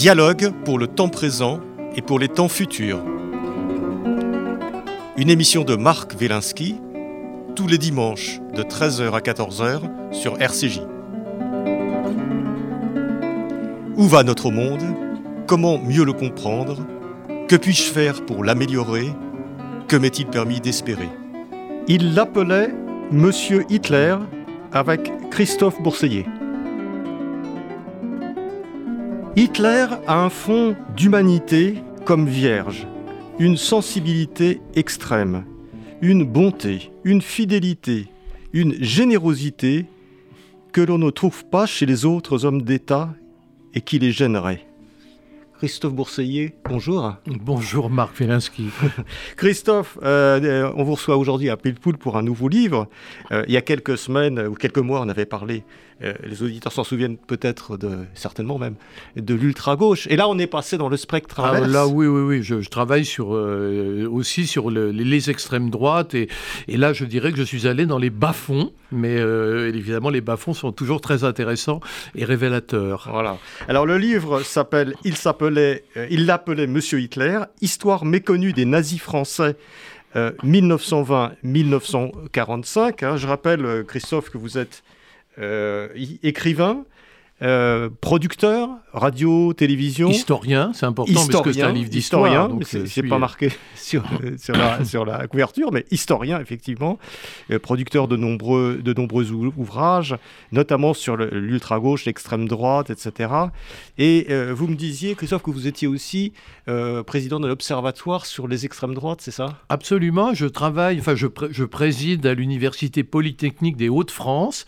Dialogue pour le temps présent et pour les temps futurs. Une émission de Marc Wielinski tous les dimanches de 13h à 14h sur RCJ. Où va notre monde? Comment mieux le comprendre? Que puis-je faire pour l'améliorer? Que m'est-il permis d'espérer? Il l'appelait Monsieur Hitler avec Christophe Bourseiller. Hitler a un fond d'humanité comme vierge, une sensibilité extrême, une bonté, une fidélité, une générosité que l'on ne trouve pas chez les autres hommes d'État et qui les gênerait. Christophe Bourseiller, bonjour. Bonjour Marc Felinski. Christophe, euh, on vous reçoit aujourd'hui à Pilpoul pour un nouveau livre. Euh, il y a quelques semaines ou quelques mois, on avait parlé, euh, les auditeurs s'en souviennent peut-être, de, certainement même, de l'ultra-gauche. Et là, on est passé dans le spectre ah, là, oui, oui, oui. Je, travaille sur, aussi sur les, extrêmes droites. Et, et, là, je dirais que je suis allé dans les bas-fonds. Mais évidemment, les bas-fonds sont toujours très intéressants et révélateurs. Voilà. Alors, le livre s'appelle Il s'appelle euh, il l'appelait Monsieur Hitler, Histoire méconnue des nazis français 1920-1945. Euh, hein. Je rappelle, euh, Christophe, que vous êtes écrivain, euh, producteur, radio, télévision. Historien, c'est important parce que c'est un livre d'histoire. C'est pas marqué sur, sur, la, sur, la, couverture, mais historien, effectivement. Euh, producteur de nombreux, de nombreux ouvrages, notamment sur l'ultra-gauche, l'extrême droite, etc. Et euh, vous me disiez, Christophe, que vous étiez aussi président de l'Observatoire sur les extrêmes droites, c'est ça? Absolument. Je travaille, enfin, je, je préside à l'Université Polytechnique des Hauts-de-France,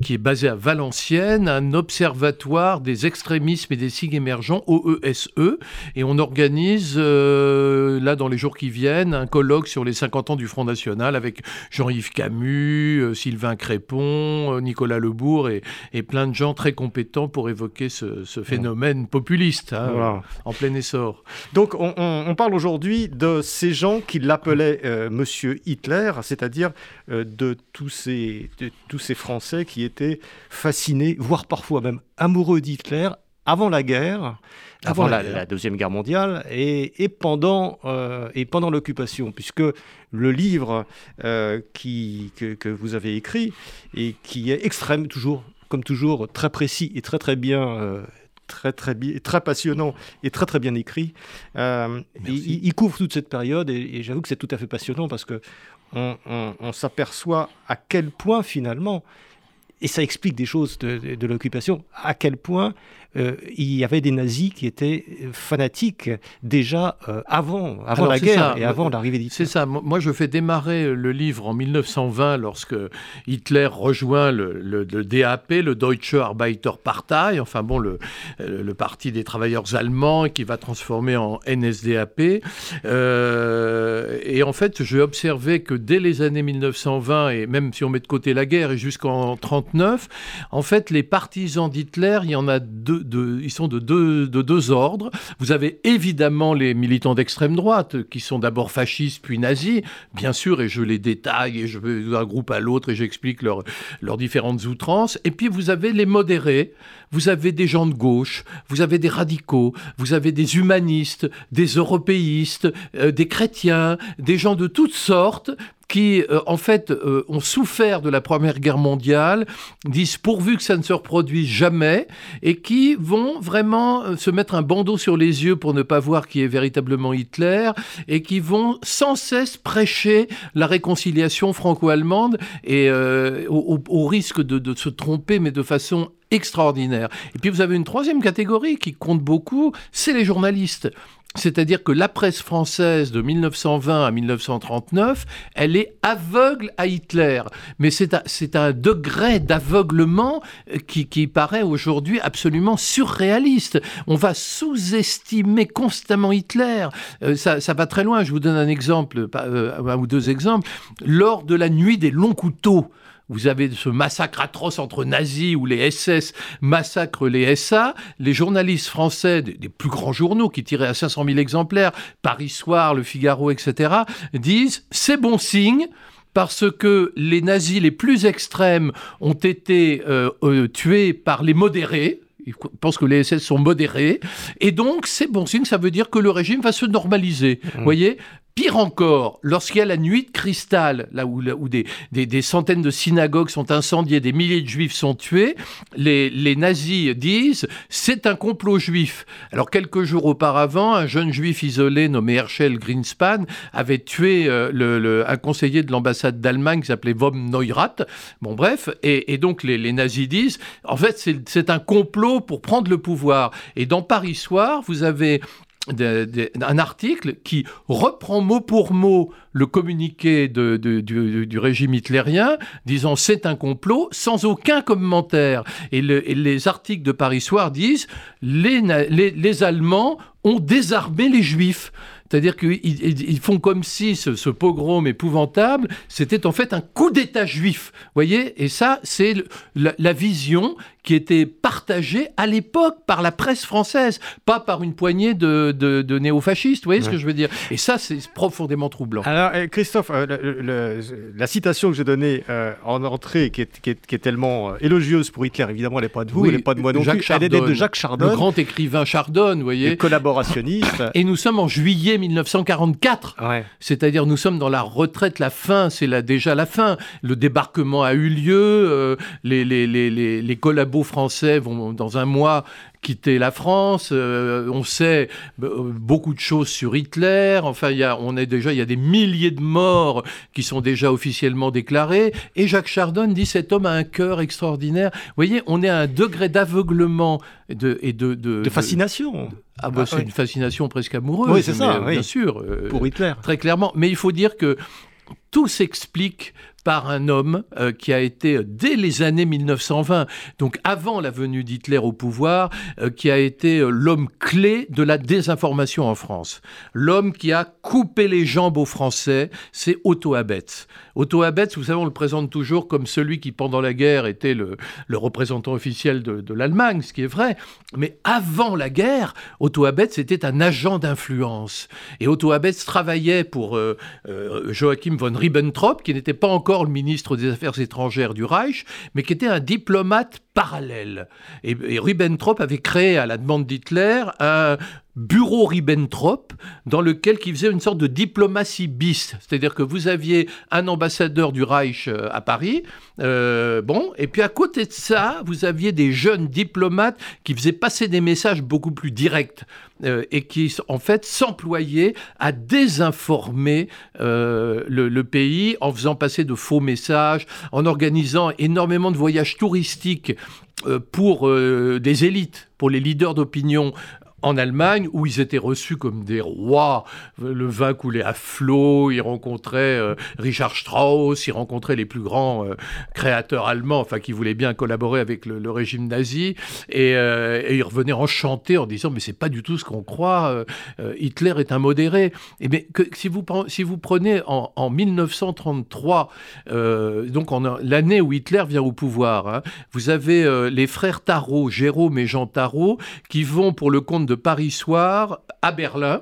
qui est basée à Valenciennes, un observatoire Observatoire des extrémismes et des signes émergents, OESE, e, et on organise, euh, là dans les jours qui viennent, un colloque sur les 50 ans du Front National avec Jean-Yves Camus, euh, Sylvain Crépon, euh, Nicolas Lebourg et, et, plein de gens très compétents pour évoquer ce, phénomène populiste hein, en plein essor. Donc on, parle aujourd'hui de ces gens qui l'appelaient Monsieur Hitler, c'est-à-dire de, tous ces, de tous ces Français qui étaient fascinés, voire parfois même amoureux d'Hitler avant la guerre, avant, la, Deuxième Guerre mondiale et, pendant, euh, et pendant l'occupation, puisque le livre euh, qui, que, vous avez écrit et qui est extrême, toujours, comme toujours, très précis et très très bien euh, très très très passionnant et très très bien écrit. il, couvre toute cette période et, j'avoue que c'est tout à fait passionnant parce que on s'aperçoit à quel point finalement et ça explique des choses de, l'occupation, à quel point euh, il y avait des nazis qui étaient fanatiques déjà euh, avant, avant la guerre et avant l'arrivée d'Hitler. C'est ça. Moi, je fais démarrer le livre en 1920 lorsque Hitler rejoint le, DAP, le Deutsche Arbeiterpartei, enfin bon, le, le, parti des travailleurs allemands qui va transformer en NSDAP. Euh, et en fait, j'ai observé que dès les années 1920, et même si on met de côté la guerre et jusqu'en 30 en fait, les partisans d'Hitler, il y en a deux, ils sont de deux, de deux ordres. Vous avez évidemment les militants d'extrême droite, qui sont d'abord fascistes puis nazis, bien sûr, et je les détaille, et je vais d'un groupe à l'autre, et j'explique leurs différentes outrances. Et puis vous avez les modérés, vous avez des gens de gauche, vous avez des radicaux, vous avez des humanistes, des européistes, euh, des chrétiens, des gens de toutes sortes, qui, euh, en fait, euh, ont souffert de la Première Guerre mondiale, disent pourvu que ça ne se reproduise jamais, et qui vont vraiment euh, se mettre un bandeau sur les yeux pour ne pas voir qui est véritablement Hitler, et qui vont sans cesse prêcher la réconciliation franco-allemande, et au, risque de, de se tromper, mais de façon extraordinaire. Et puis vous avez une troisième catégorie qui compte beaucoup, c'est les journalistes. C'est-à-dire que la presse française de 1920 à 1939, elle est aveugle à Hitler. Mais c'est un, degré d'aveuglement euh, qui, paraît aujourd'hui absolument surréaliste. On va sous-estimer constamment Hitler. Euh, ça, ça, va très loin. Je vous donne un exemple, euh, un ou deux exemples. Lors de la nuit des longs couteaux, vous avez ce massacre atroce entre nazis où les SS massacrent les SA. Les journalistes français des, plus grands journaux qui tiraient à 500 000 exemplaires, Paris Soir, Le Figaro, etc., disent c'est bon signe parce que les nazis les plus extrêmes ont été euh, euh, tués par les modérés, Ils pensent que les SS sont modérés. Et donc, c'est bon signe, ça veut dire que le régime va se normaliser. Vous mmh. voyez Pire encore, lorsqu'il y a la nuit de cristal, là où, des, centaines de synagogues sont incendiées, des milliers de juifs sont tués, les, nazis disent c'est un complot juif. Alors quelques jours auparavant, un jeune juif isolé nommé Herschel Greenspan avait tué euh, le, un conseiller de l'ambassade d'Allemagne qui s'appelait Vom Neurath. Bon bref, et, donc les, nazis disent en fait c'est un complot pour prendre le pouvoir. Et dans Paris Soir, vous avez un article qui reprend mot pour mot le communiqué du, régime hitlérien, disant c'est un complot, sans aucun commentaire. Et, les articles de Paris Soir disent les, les Allemands ont désarmé les Juifs. C'est-à-dire qu'ils font comme si ce, pogrom épouvantable, c'était en fait un coup d'État juif. voyez? Et ça, c'est la, vision qui était partagée à l'époque par la presse française, pas par une poignée de, de, néo-fascistes. Vous voyez ce que je veux dire Et ça, c'est profondément troublant. Alors, eh, Christophe, euh, la citation que j'ai donnée euh, en entrée, qui est, qui est, tellement euh, élogieuse pour Hitler, évidemment, elle n'est pas de vous, elle n'est pas de moi non plus. Elle est de Jacques Chardon. Le grand écrivain Chardon, vous voyez. collaborationniste. Et nous sommes en juillet 1944. C'est-à-dire, nous sommes dans la retraite, la fin, c'est déjà la fin. Le débarquement a eu lieu, les, les, les, les, collabos français vont dans un mois quitter la France. Euh, on sait euh, beaucoup de choses sur Hitler. Enfin, il y a, on est déjà, il y a des milliers de morts qui sont déjà officiellement déclarés. Et Jacques Chardon dit cet homme a un cœur extraordinaire. Vous voyez, on est à un degré d'aveuglement de, et de, de, fascination. Ah, bah, ah, c'est une fascination presque amoureuse. Oui, c'est ça, bien sûr. Euh, Pour Hitler. Très clairement. Mais il faut dire que tout s'explique par un homme euh, qui a été, euh, dès les années 1920, donc avant la venue d'Hitler au pouvoir, euh, qui a été l'homme clé de la désinformation en France. L'homme qui a coupé les jambes aux Français, c'est Otto Abetz. Otto Abetz, vous savez, on le présente toujours comme celui qui, pendant la guerre, était le, représentant officiel de, l'Allemagne, ce qui est vrai. Mais avant la guerre, Otto Abetz était un agent d'influence. Et Otto Abetz travaillait pour Joachim von Ribbentrop, qui n'était pas encore le ministre des Affaires étrangères du Reich, mais qui était un diplomate parallèle. Et, Ribbentrop avait créé, à la demande d'Hitler, un bureau Ribbentrop dans lequel il faisait une sorte de diplomatie bis. C'est-à-dire que vous aviez un ambassadeur du Reich euh, à Paris, euh, bon, et puis à côté de ça, vous aviez des jeunes diplomates qui faisaient passer des messages beaucoup plus directs euh, et qui, en fait, s'employaient à désinformer le, pays en faisant passer de faux messages, en organisant énormément de voyages touristiques pour des élites, pour les leaders d'opinion en Allemagne, où ils étaient reçus comme des rois. Le vin coulait à flot, ils rencontraient euh, Richard Strauss, ils rencontraient les plus grands euh, créateurs allemands, enfin qui voulaient bien collaborer avec le, régime nazi, euh, et, ils revenaient enchantés en disant mais c'est pas du tout ce qu'on croit, Hitler est un modéré. Et mais que, si vous prenez en, 1933, donc l'année où Hitler vient au pouvoir, hein, vous avez les frères Tarot, Jérôme et Jean Tarot, qui vont pour le compte de Paris Soir à Berlin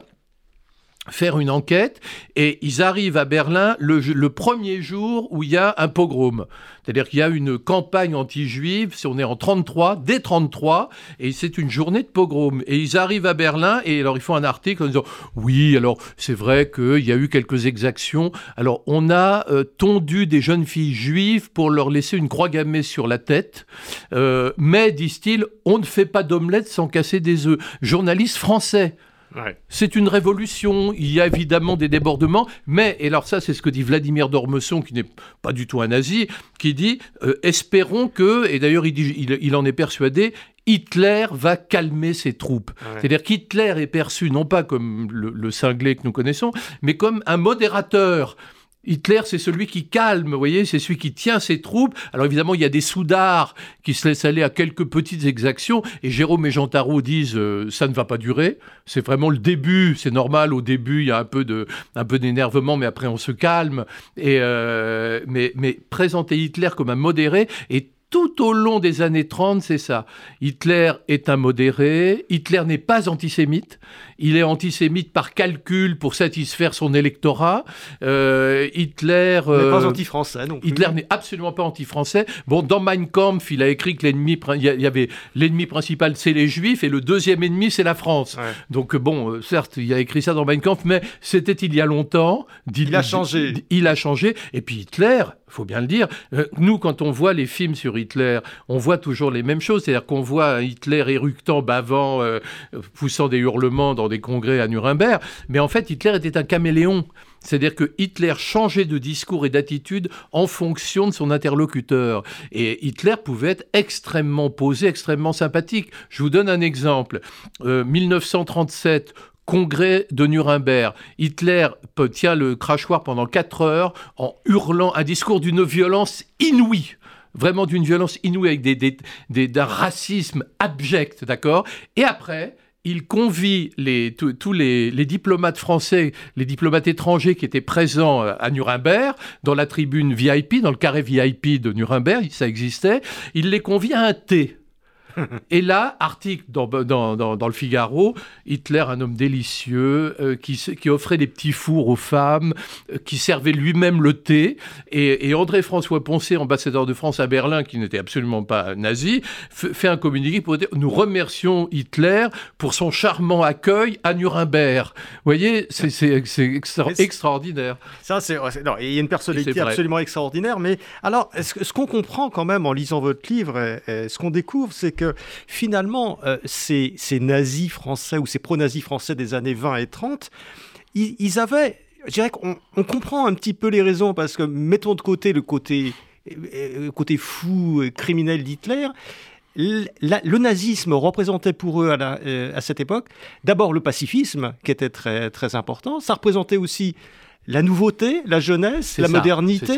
faire une enquête et ils arrivent à Berlin le, premier jour où il y a un pogrom. C'est-à-dire qu'il y a une campagne anti-juive, si on est en 33, dès 33, et c'est une journée de pogrom. Et ils arrivent à Berlin et alors ils font un article en disant oui, alors c'est vrai qu'il y a eu quelques exactions. Alors on a euh, tondu des jeunes filles juives pour leur laisser une croix gammée sur la tête, euh, mais disent-ils, on ne fait pas d'omelette sans casser des œufs. Journaliste français. C'est une révolution, il y a évidemment des débordements, mais, et alors ça c'est ce que dit Vladimir Dormesson, qui n'est pas du tout un nazi, qui dit, euh, espérons que, et d'ailleurs il, il, en est persuadé, Hitler va calmer ses troupes. C'est-à-dire qu'Hitler est perçu non pas comme le cinglé que nous connaissons, mais comme un modérateur. Hitler, c'est celui qui calme, vous voyez, c'est celui qui tient ses troupes. Alors évidemment, il y a des soudards qui se laissent aller à quelques petites exactions, et Jérôme et Jean Tarot disent euh, ça ne va pas durer. C'est vraiment le début, c'est normal. Au début, il y a un peu de, un peu d'énervement, mais après on se calme. Et euh, mais, mais présenter Hitler comme un modéré et tout au long des années 30, c'est ça. Hitler est un modéré, Hitler n'est pas antisémite, il est antisémite par calcul pour satisfaire son électorat. Euh, Hitler... n'est pas euh, anti-français non Hitler n'est absolument pas anti-français. Bon, dans Mein Kampf, il a écrit que l'ennemi, il y avait l'ennemi principal, c'est les Juifs, et le deuxième ennemi, c'est la France. Donc bon, euh, certes, il a écrit ça dans Mein Kampf, mais c'était il y a longtemps. Il a changé. Il a changé. Et puis Hitler, faut bien le dire. Euh, nous, quand on voit les films sur Hitler, on voit toujours les mêmes choses. C'est-à-dire qu'on voit Hitler éructant, bavant, euh, poussant des hurlements dans des congrès à Nuremberg. Mais en fait, Hitler était un caméléon. C'est-à-dire que Hitler changeait de discours et d'attitude en fonction de son interlocuteur. Et Hitler pouvait être extrêmement posé, extrêmement sympathique. Je vous donne un exemple. 1937, euh, congrès de Nuremberg. Hitler tient le crachoir pendant quatre heures en hurlant un discours d'une violence inouïe vraiment d'une violence inouïe, avec des, d'un racisme abject, d'accord? Et après, il convie les, tous les, les, diplomates français, les diplomates étrangers qui étaient présents euh, à Nuremberg, dans la tribune VIP, dans le carré VIP de Nuremberg, ça existait, il les convie à un thé. Et là, article dans, dans, le Figaro, Hitler, un homme délicieux, euh, qui, qui, offrait des petits fours aux femmes, euh, qui servait lui-même le thé. Et, André-François Poncet, ambassadeur de France à Berlin, qui n'était absolument pas nazi, fait un communiqué pour dire Nous remercions Hitler pour son charmant accueil à Nuremberg. Vous voyez, c'est extraordinaire. Ça, c'est. Il y a une personnalité absolument extraordinaire. Mais alors, ce qu'on comprend quand même en lisant votre livre, ce qu'on découvre, c'est que finalement, euh, ces, nazis français ou ces pro-nazis français des années 20 et 30, ils, avaient, je dirais qu'on on comprend un petit peu les raisons parce que mettons de côté le côté, euh, côté fou, criminel d'Hitler. le nazisme représentait pour eux à, euh, à cette époque d'abord le pacifisme qui était très, très important. Ça représentait aussi la nouveauté, la jeunesse, la modernité,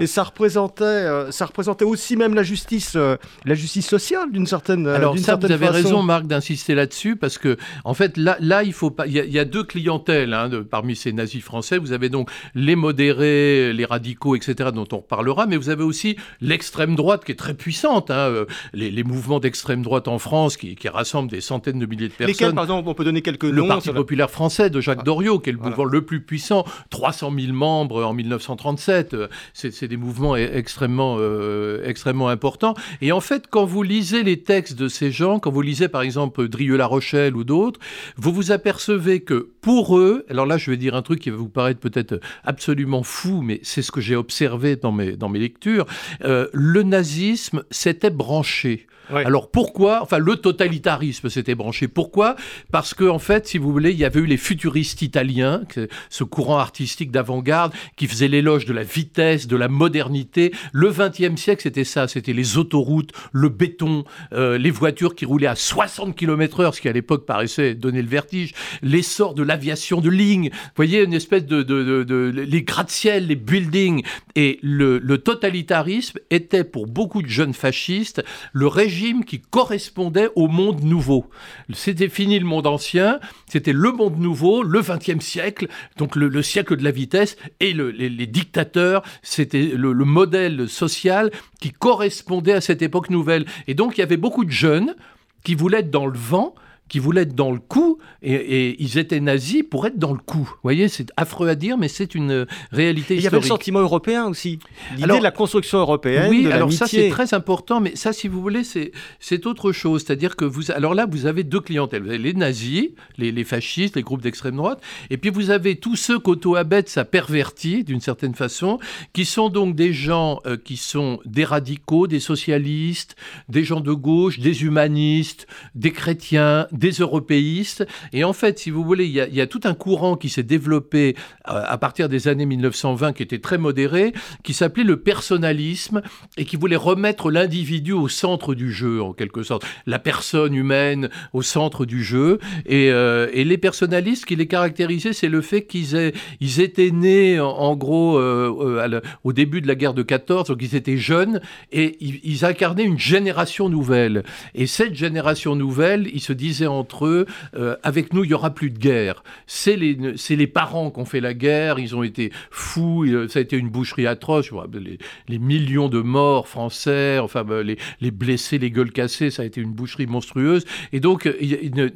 et ça représentait, euh, ça représentait aussi même la justice, euh, la justice sociale d'une certaine. Euh, Alors ça, vous avez raison, Marc, d'insister là-dessus parce que en fait, là, là, il faut pas. Il y, a deux clientèles hein, de, parmi ces nazis français. Vous avez donc les modérés, les radicaux, etc., dont on reparlera, mais vous avez aussi l'extrême droite qui est très puissante. Hein, les, mouvements d'extrême droite en France qui, rassemblent des centaines de milliers de personnes. Lesquels, par exemple, on peut donner quelques noms. Le Parti populaire français de Jacques ah. Doriot, qui est le mouvement le plus puissant. 300 000 membres en 1937. C'est des mouvements e-, extrêmement, euh, extrêmement importants. Et en fait, quand vous lisez les textes de ces gens, quand vous lisez par exemple Drieux-La Rochelle ou d'autres, vous vous apercevez que pour eux, alors là je vais dire un truc qui va vous paraître peut-être absolument fou, mais c'est ce que j'ai observé dans mes, dans mes lectures, euh, le nazisme s'était branché. Alors pourquoi Enfin, le totalitarisme s'était branché. Pourquoi? Parce que en fait, si vous voulez, il y avait eu les futuristes italiens, ce courant artistique d'avant-garde qui faisait l'éloge de la vitesse, de la modernité. Le XXe siècle, c'était ça. C'était les autoroutes, le béton, euh, les voitures qui roulaient à 60 km/h, ce qui à l'époque paraissait donner le vertige. L'essor de l'aviation de ligne. Vous voyez, une espèce de, les gratte-ciel, les buildings. Et le, le totalitarisme était pour beaucoup de jeunes fascistes le régime qui correspondait au monde nouveau. C'était fini le monde ancien, c'était le monde nouveau, le XXe siècle, donc le, siècle de la vitesse, et les, dictateurs, c'était le, le modèle social qui correspondait à cette époque nouvelle. Et donc il y avait beaucoup de jeunes qui voulaient être dans le vent, qui voulaient être dans le coup, et, ils étaient nazis pour être dans le coup. Vous voyez, c'est affreux à dire, mais c'est une réalité historique. Il y avait le sentiment européen aussi, l'idée de la construction européenne, Oui, alors ça c'est très important, mais ça, si vous voulez, c'est autre chose. C'est-à-dire que vous, alors là, vous avez deux clientèles. Vous avez les nazis, les, fascistes, les groupes d'extrême droite, et puis vous avez tous ceux qu'Otto Abet ça pervertit d'une certaine façon, qui sont donc des gens euh, qui sont des radicaux, des socialistes, des gens de gauche, des humanistes, des chrétiens, des européistes. Et en fait, si vous voulez, il y a, tout un courant qui s'est développé euh, à partir des années 1920 qui était très modéré, qui s'appelait le personnalisme et qui voulait remettre l'individu au centre du jeu, en quelque sorte. La personne humaine au centre du jeu. Et, euh, les personnalistes, qui les caractérisaient, c'est le fait qu'ils ils étaient nés, en, gros, euh, au début de la guerre de 14, donc ils étaient jeunes, et ils, ils incarnaient une génération nouvelle. Et cette génération nouvelle, ils se disaient entre eux, euh, avec nous, il y aura plus de guerre. C'est les, parents qui ont fait la guerre, ils ont été fous, ça a été une boucherie atroce, les, les millions de morts français, enfin ben, les, les, blessés, les gueules cassées, ça a été une boucherie monstrueuse. Et donc,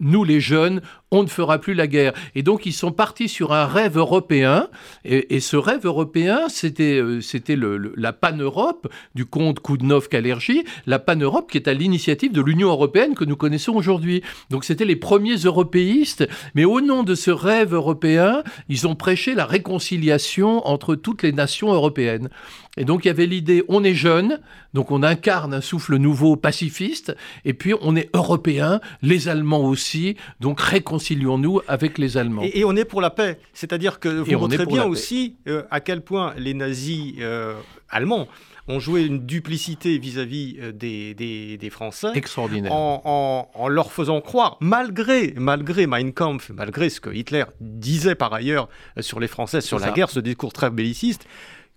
nous les jeunes, on ne fera plus la guerre. Et donc, ils sont partis sur un rêve européen, et, ce rêve européen, c'était, euh, la pan-Europe du comte Koudnov-Kalergi, la pan-Europe qui est à l'initiative de l'Union européenne que nous connaissons aujourd'hui. Donc, c'était les premiers européistes, mais au nom de ce rêve européen, ils ont prêché la réconciliation entre toutes les nations européennes. Et donc il y avait l'idée, on est jeune, donc on incarne un souffle nouveau pacifiste, et puis on est européen, les Allemands aussi, donc réconcilions-nous avec les Allemands. Et, on est pour la paix, c'est-à-dire que vous montrez bien aussi euh, à quel point les nazis euh, allemands ont joué une duplicité vis-à-vis euh, des, des, Français. Extraordinaire. En, en, leur faisant croire, malgré, malgré Mein Kampf, malgré ce que Hitler disait par ailleurs sur les Français, sur la guerre, ce discours très belliciste,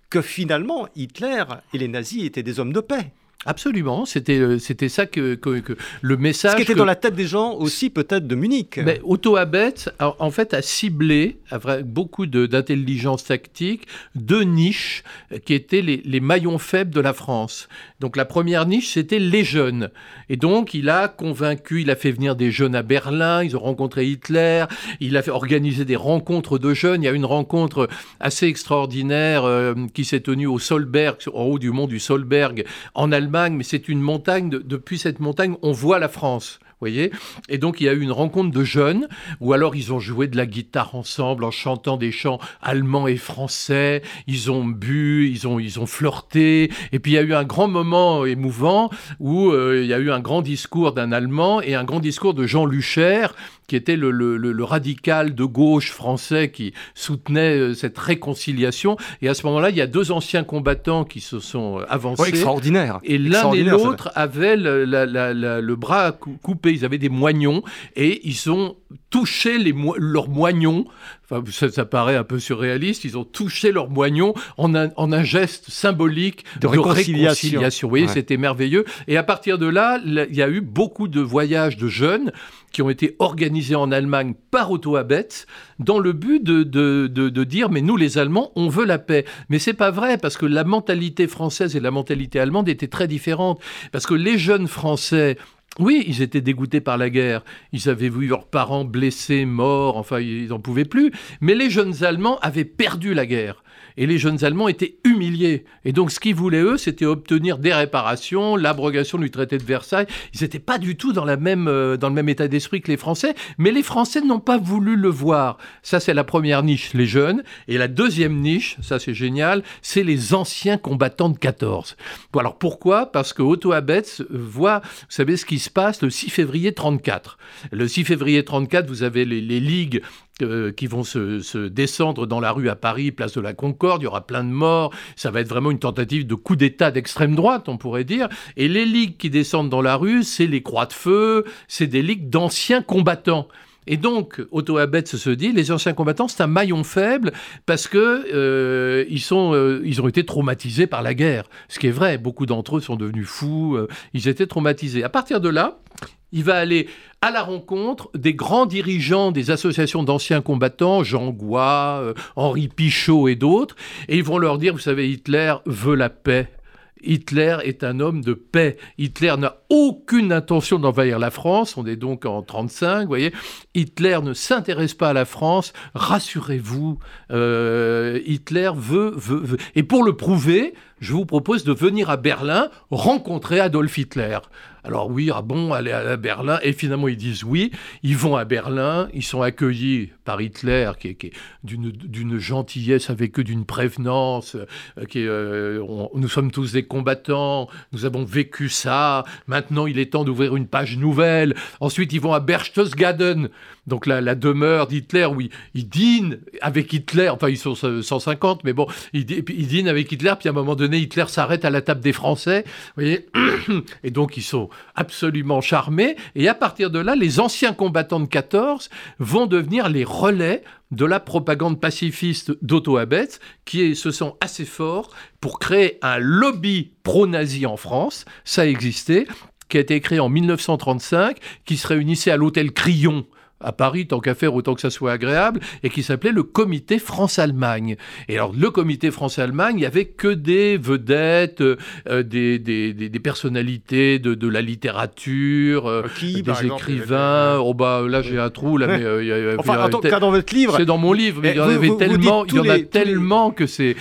que finalement Hitler et les nazis étaient des hommes de paix. Absolument, c'était euh, c'était ça que, que, le message. Ce qui était dans la tête des gens aussi peut-être de Munich. Mais Otto Abetz en fait a ciblé avec beaucoup d'intelligence tactique deux niches qui étaient les, les, maillons faibles de la France. Donc la première niche c'était les jeunes et donc il a convaincu, il a fait venir des jeunes à Berlin, ils ont rencontré Hitler, il a fait organiser des rencontres de jeunes. Il y a une rencontre assez extraordinaire euh, qui s'est tenue au Solberg, en haut du mont du Solberg en Allemagne mais c'est une montagne. depuis cette montagne, on voit la France voyez Et donc il y a eu une rencontre de jeunes, ou alors ils ont joué de la guitare ensemble en chantant des chants allemands et français, ils ont bu, ils ont, ils ont flirté, et puis il y a eu un grand moment émouvant où euh, il y a eu un grand discours d'un Allemand et un grand discours de Jean Lucher, qui était le, le, le, radical de gauche français qui soutenait euh, cette réconciliation. Et à ce moment-là, il y a deux anciens combattants qui se sont euh, avancés. extraordinaire. Et l'un et l'autre avaient le, le, bras coupé ils avaient des moignons et ils ont touché les leurs moignons. Enfin, ça, paraît un peu surréaliste. Ils ont touché leurs moignons en un, en un geste symbolique de, réconciliation. Vous voyez, c'était merveilleux. Et à partir de là, il y a eu beaucoup de voyages de jeunes qui ont été organisés en Allemagne par Otto Abetz dans le but de, de, de, dire mais nous les Allemands on veut la paix mais c'est pas vrai parce que la mentalité française et la mentalité allemande étaient très différentes parce que les jeunes français oui, ils étaient dégoûtés par la guerre. Ils avaient vu leurs parents blessés, morts, enfin, ils n'en pouvaient plus. Mais les jeunes Allemands avaient perdu la guerre et les jeunes Allemands étaient humiliés. Et donc ce qu'ils voulaient, eux, c'était obtenir des réparations, l'abrogation du traité de Versailles. Ils n'étaient pas du tout euh, dans le même état d'esprit que les Français, mais les Français n'ont pas voulu le voir. Ça, c'est la première niche, les jeunes. Et la deuxième niche, ça c'est génial, c'est les anciens combattants de 14. Bon, alors pourquoi? Parce que Otto Abetz voit, vous savez ce qui se passe le 6 février 34. Le 6 février 34, vous avez les ligues euh, qui vont se, descendre dans la rue à Paris, place de la Concorde, il y aura plein de morts, ça va être vraiment une tentative de coup d'État d'extrême droite, on pourrait dire. Et les ligues qui descendent dans la rue, c'est les croix de feu, c'est des ligues d'anciens combattants. Et donc, Otto Abetz se dit, les anciens combattants, c'est un maillon faible parce que euh, ils, sont, euh, ils ont été traumatisés par la guerre. Ce qui est vrai, beaucoup d'entre eux sont devenus fous, ils étaient traumatisés. À partir de là, il va aller à la rencontre des grands dirigeants des associations d'anciens combattants, Jean Goua, euh, Henri Pichot et d'autres, et ils vont leur dire, vous savez, Hitler veut la paix. Hitler est un homme de paix. Hitler n'a aucune intention d'envahir la France. On est donc en 35, vous voyez. Hitler ne s'intéresse pas à la France. Rassurez-vous, euh, Hitler veut, veut, veut. Et pour le prouver, je vous propose de venir à Berlin rencontrer Adolf Hitler. Alors oui, ah bon, aller à Berlin. Et finalement, ils disent oui. Ils vont à Berlin. Ils sont accueillis par Hitler, qui est, d'une gentillesse avec eux, d'une prévenance. Euh, euh, nous sommes tous des combattants. Nous avons vécu ça. Maintenant, il est temps d'ouvrir une page nouvelle. Ensuite, ils vont à Berchtesgaden, donc la, la demeure d'Hitler, où ils, dînent avec Hitler. Enfin, ils sont 150, mais bon, ils, ils dînent avec Hitler. Puis à un moment donné, Hitler s'arrête à la table des Français. Vous voyez Et donc, ils sont absolument charmés. Et à partir de là, les anciens combattants de 14 vont devenir les relais de la propagande pacifiste d'Otto Abetz, qui se sent assez fort pour créer un lobby pro-nazi en France. Ça existait. qui a été créé en 1935, qui se réunissait à l'hôtel Crillon à Paris, tant qu'à faire, autant que ça soit agréable, et qui s'appelait le Comité France-Allemagne. Et alors, le Comité France-Allemagne, il n'y avait que des vedettes, euh, des, des, des, personnalités de, de, la littérature, euh, qui, des écrivains. Oh bah là, j'ai un trou, là, mais... Euh, y a, enfin, en tout cas, dans votre livre... C'est dans mon livre, mais, il y en avait tellement, il y en a tellement que c'est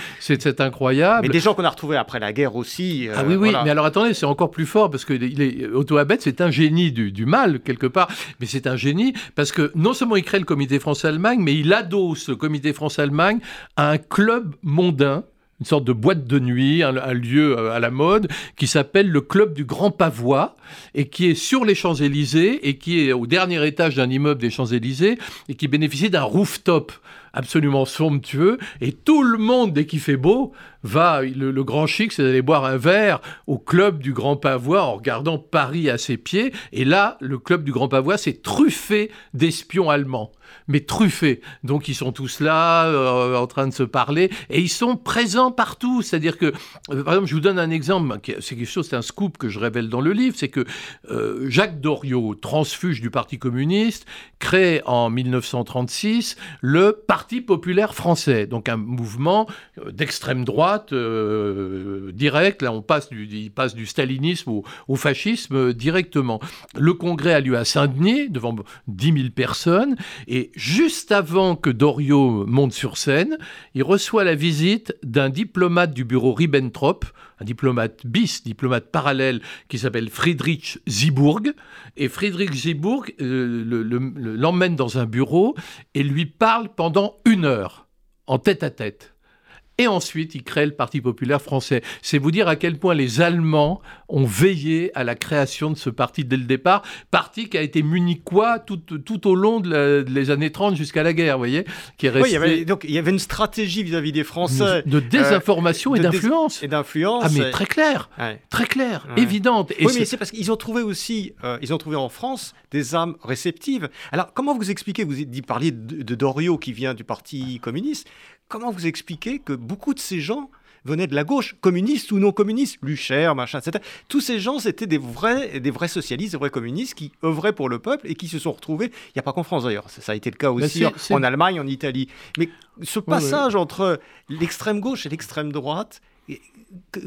incroyable. Mais des gens qu'on a retrouvés après la guerre aussi. ah oui, oui, mais alors attendez, c'est encore plus fort, parce que il est, Otto Abet, c'est un génie du, du mal, quelque part, mais c'est un génie, parce parce que non seulement il crée le comité France-Allemagne, mais il adosse le comité France-Allemagne à un club mondain une sorte de boîte de nuit, un, lieu euh, à la mode, qui s'appelle le Club du Grand Pavois, et qui est sur les Champs-Élysées, et qui est au dernier étage d'un immeuble des Champs-Élysées, et qui bénéficie d'un rooftop absolument somptueux, et tout le monde, dès qu'il fait beau, va, le, grand chic, c'est d'aller boire un verre au club du Grand Pavois en regardant Paris à ses pieds, et là, le club du Grand Pavois, c'est truffé d'espions allemands. Mais truffé. Donc ils sont tous là, euh, en train de se parler, et ils sont présents partout. C'est-à-dire que, euh, par exemple, je vous donne un exemple, c'est quelque chose, c'est un scoop que je révèle dans le livre, c'est que euh, Jacques Doriot, transfuge du Parti communiste, crée en 1936 le Parti populaire français, donc un mouvement d'extrême droite direct. Là, on passe du, il passe du stalinisme au, fascisme directement. Le congrès a lieu à Saint-Denis devant 10 000 personnes, et juste avant que Doriot monte sur scène, il reçoit la visite d'un diplomate du bureau Ribbentrop, un diplomate bis, diplomate parallèle, qui s'appelle Friedrich Ziburg. Et Friedrich Ziburg euh, l'emmène dans un bureau et lui parle pendant une heure, en tête à tête. Et ensuite, il crée le Parti populaire français. C'est vous dire à quel point les Allemands ont veillé à la création de ce parti dès le départ. Parti qui a été munichois tout, tout au long de les années 30 jusqu'à la guerre, vous voyez qui est resté... Oui, il y avait, donc il y avait une stratégie vis-à-vis des Français. De désinformation euh, et d'influence. Et d'influence. Ah, mais très clair. Très clair, évidente. Et oui, mais c'est parce qu'ils ont trouvé aussi, euh, ils ont trouvé en France des âmes réceptives. Alors, comment vous expliquez, vous parliez de, de Doriot qui vient du Parti communiste, comment vous expliquez que beaucoup de ces gens venaient de la gauche, communistes ou non communistes, Lucher, machin, etc. Tous ces gens, c'était des vrais, des vrais socialistes, des vrais communistes qui œuvraient pour le peuple et qui se sont retrouvés. Il n'y a pas qu'en France d'ailleurs, ça, a été le cas aussi en, Allemagne, en Italie. Mais ce passage entre l'extrême gauche et l'extrême droite,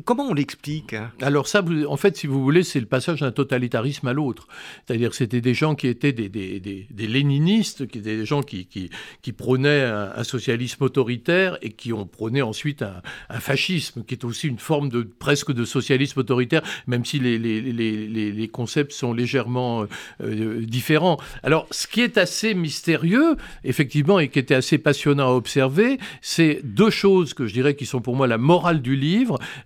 Comment on l'explique hein? Alors ça, en fait, si vous voulez, c'est le passage d'un totalitarisme à l'autre. C'est-à-dire c'était des gens qui étaient des, léninistes, qui étaient des gens qui, prônaient un, socialisme autoritaire et qui ont prôné ensuite un, fascisme, qui est aussi une forme de presque de socialisme autoritaire, même si les, concepts sont légèrement euh, différents. Alors, ce qui est assez mystérieux, effectivement, et qui était assez passionnant à observer, c'est deux choses que je dirais qui sont pour moi la morale du livre.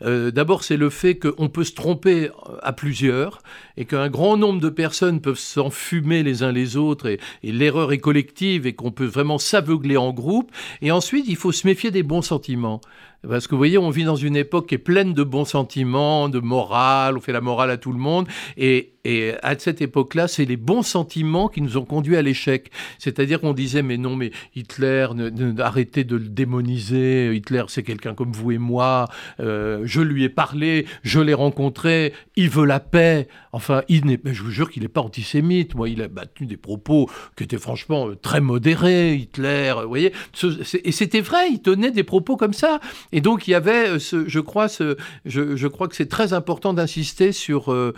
Euh, d'abord, c'est le fait qu'on peut se tromper à plusieurs et qu'un grand nombre de personnes peuvent s'enfumer les uns les autres et, et l'erreur est collective et qu'on peut vraiment s'aveugler en groupe. Et ensuite, il faut se méfier des bons sentiments. Parce que vous voyez, on vit dans une époque qui est pleine de bons sentiments, de morale, on fait la morale à tout le monde. Et, et à cette époque-là, c'est les bons sentiments qui nous ont conduits à l'échec. C'est-à-dire qu'on disait, mais non, mais Hitler, arrêtez de le démoniser. Hitler, c'est quelqu'un comme vous et moi. Euh, je lui ai parlé, je l'ai rencontré, il veut la paix. Enfin, il n'est, je vous jure qu'il n'est pas antisémite. Moi, il a battu des propos qui étaient franchement euh, très modérés, Hitler. Vous voyez, et c'était vrai, il tenait des propos comme ça. Et donc il y avait, euh, je crois, je, crois que c'est très important d'insister sur euh,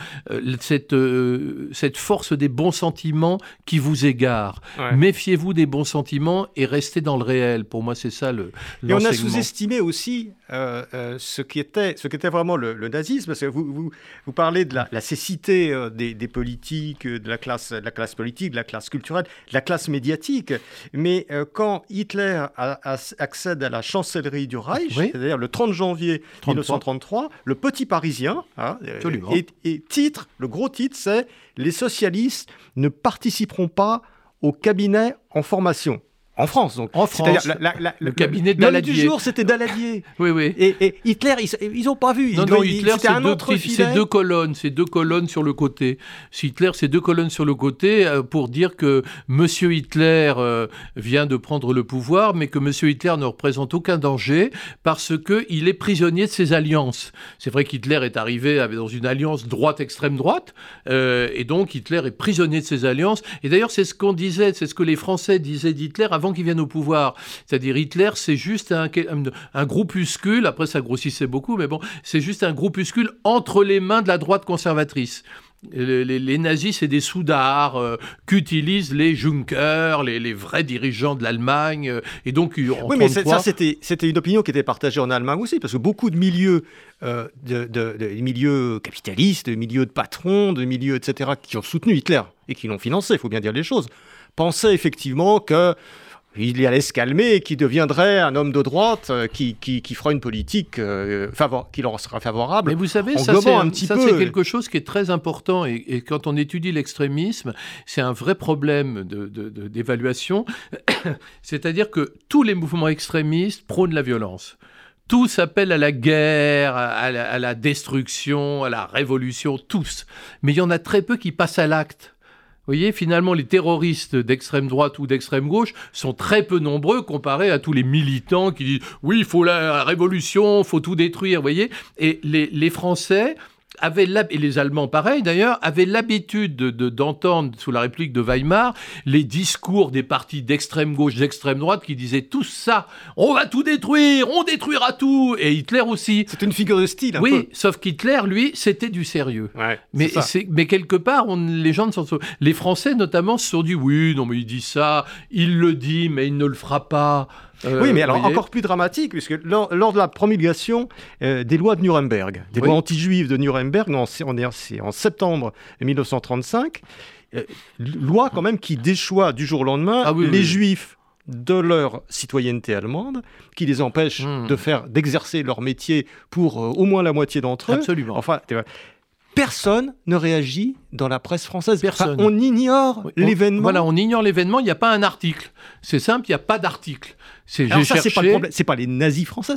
euh, cette, force des bons sentiments qui vous égare. Méfiez-vous des bons sentiments et restez dans le réel. Pour moi, c'est ça le. Et on a sous-estimé aussi ce qui était, ce qui était vraiment le, nazisme, parce que vous, vous, vous parlez de la, la cécité des, des, politiques, de la classe, de la classe politique, de la classe culturelle, de la classe médiatique. Mais quand Hitler accède à la chancellerie du Reich, c'est-à-dire le 30 janvier 1933, le Petit Parisien, hein, et, titre, le gros titre, c'est Les socialistes ne participeront pas au cabinet en formation. En France, donc. En France. le cabinet de Daladier. du jour, c'était Daladier. oui, oui. Et, Hitler, ils n'ont pas vu. Non, non, Hitler, c'est deux, deux, colonnes, c'est deux colonnes sur le côté. Hitler, c'est deux colonnes sur le côté euh, pour dire que Monsieur Hitler euh, vient de prendre le pouvoir, mais que Monsieur Hitler ne représente aucun danger parce qu'il est prisonnier de ses alliances. C'est vrai qu'Hitler est arrivé dans une alliance droite-extrême droite, euh, et donc Hitler est prisonnier de ses alliances. Et d'ailleurs, c'est ce qu'on disait, c'est ce que les Français disaient d'Hitler avant qu'il vienne au pouvoir. C'est-à-dire Hitler, c'est juste un, un, groupuscule, après ça grossissait beaucoup, mais bon, c'est juste un groupuscule entre les mains de la droite conservatrice. Les, nazis, c'est des soudards euh, qu'utilisent les Junkers, les, vrais dirigeants de l'Allemagne. Euh, et donc, oui, mais ça, c'était, une opinion qui était partagée en Allemagne aussi, parce que beaucoup de milieux, euh, de, milieux capitalistes, de milieux de patrons, de milieux, etc., qui ont soutenu Hitler et qui l'ont financé, il faut bien dire les choses, pensaient effectivement que il allait se calmer et qui deviendrait un homme de droite euh, qui, qui, fera une politique euh, qui leur sera favorable. Mais vous savez, ça c'est quelque chose qui est très important et, quand on étudie l'extrémisme, c'est un vrai problème d'évaluation. De, C'est-à-dire que tous les mouvements extrémistes prônent la violence. Tous appellent à la guerre, à la, à la destruction, à la révolution, tous. Mais il y en a très peu qui passent à l'acte. Vous voyez, finalement, les terroristes d'extrême droite ou d'extrême gauche sont très peu nombreux comparés à tous les militants qui disent oui, il faut la révolution, il faut tout détruire. Vous voyez, et les, les Français avaient et les Allemands pareil d'ailleurs, avaient l'habitude d'entendre sous la République de Weimar les discours des partis d'extrême gauche, d'extrême droite qui disaient tout ça, on va tout détruire, on détruira tout, et Hitler aussi. C'est une figure de style. Un oui, sauf qu'Hitler, lui, c'était du sérieux. mais, mais quelque part, on, les gens ne sont, les Français notamment se sont dit oui, non mais il dit ça, il le dit, mais il ne le fera pas. Euh, oui, mais alors encore plus dramatique, puisque lors, de la promulgation euh, des lois de Nuremberg, des lois anti-juives de Nuremberg, on, est en septembre 1935, euh, loi quand même qui déchoit du jour au lendemain ah les juifs de leur citoyenneté allemande, qui les empêche hmm. de faire, d'exercer leur métier pour au moins la moitié d'entre eux. Absolument. Enfin, personne ne réagit dans la presse française. Personne. on ignore l'événement. Voilà, on ignore l'événement. Il n'y a pas un article. C'est simple, il n'y a pas d'article. C'est ça, c'est pas le problème. C'est pas les nazis français.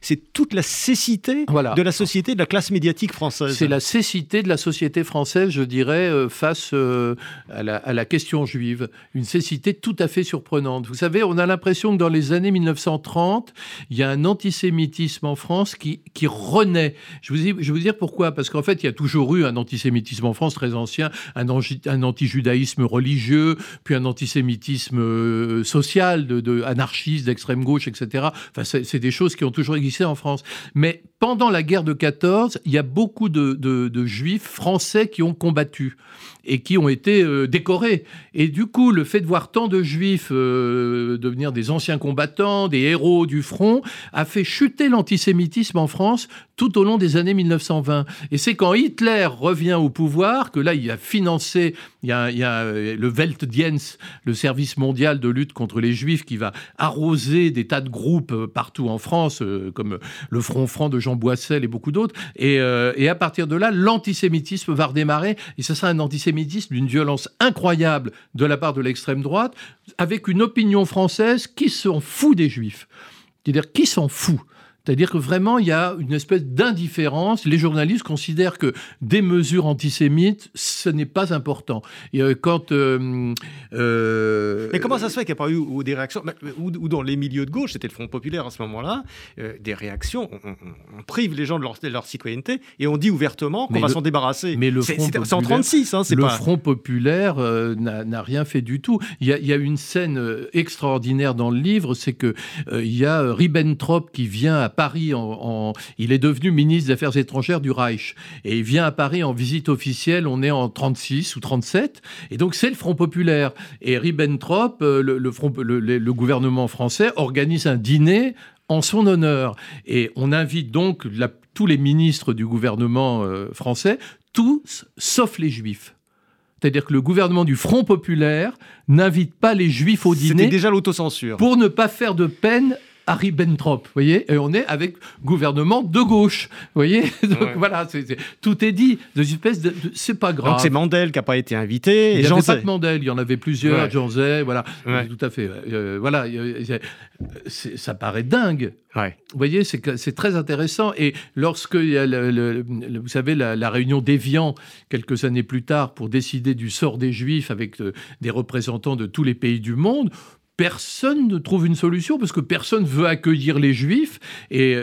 C'est toute la cécité de la société, de la classe médiatique française. C'est la cécité de la société française, je dirais, euh, face euh, à, la, question juive. Une cécité tout à fait surprenante. Vous savez, on a l'impression que dans les années 1930, il y a un antisémitisme en France qui, qui renaît. Je vous, je vous dire pourquoi. Parce qu'en fait, il y a toujours eu un antisémitisme en France très ancien, un, un antijudaïsme religieux, puis un antisémitisme euh, social, de, de anarchiste, d'extrême gauche, etc. Enfin, c'est des choses qui ont toujours existé en France. Mais pendant la guerre de 14, il y a beaucoup de, juifs français qui ont combattu et qui ont été euh, décorés. Et du coup, le fait de voir tant de juifs euh, devenir des anciens combattants, des héros du front, a fait chuter l'antisémitisme en France tout au long des années 1920. Et c'est quand Hitler revient au pouvoir que là, il a financé, il y a, euh, le Weltdienst, le service mondial de lutte contre les juifs, qui va arroser des tas de groupes partout en France, comme le Front Franc de Boissel et beaucoup d'autres. Euh, et, à partir de là, l'antisémitisme va redémarrer. Et ce sera un antisémitisme d'une violence incroyable de la part de l'extrême droite, avec une opinion française qui s'en fout des juifs. C'est-à-dire qui s'en fout? C'est-à-dire que vraiment, il y a une espèce d'indifférence. Les journalistes considèrent que des mesures antisémites, ce n'est pas important. Et euh, quand. Euh, euh, Mais comment ça se fait qu'il n'y a pas eu des réactions ou, dans les milieux de gauche, c'était le Front populaire à ce moment-là, des réactions. On, prive les gens de leur, citoyenneté et on dit ouvertement qu'on va s'en débarrasser. Mais le Front populaire, en 36, hein, le Front populaire n'a rien fait du tout. Il y, a, il y, a, une scène extraordinaire dans le livre, c'est que il y a Ribbentrop qui vient à Paris, en, il est devenu ministre des Affaires étrangères du Reich. Et il vient à Paris en visite officielle, on est en 36 ou 37, et donc c'est le Front populaire. Et Ribbentrop, euh, le, front, le, gouvernement français, organise un dîner en son honneur. Et on invite donc tous les ministres du gouvernement euh, français, tous sauf les juifs. C'est-à-dire que le gouvernement du Front populaire n'invite pas les juifs au dîner. C'était déjà l'autocensure. Pour ne pas faire de peine Harry-Bentrop, vous voyez, et on est avec gouvernement de gauche, vous voyez. Donc voilà, tout est dit. De espèce de, c'est pas grave. Donc c'est Mandel qui n'a pas été invité. Il n'y avait pas que Mandel, il y en avait plusieurs, Jean Zay, voilà, tout à fait. Euh, voilà, ça paraît dingue. Vous voyez, c'est très intéressant. Et lorsque il y a, le, vous savez, la, réunion d'Evian, quelques années plus tard, pour décider du sort des Juifs avec euh, des représentants de tous les pays du monde, personne ne trouve une solution parce que personne veut accueillir les juifs et,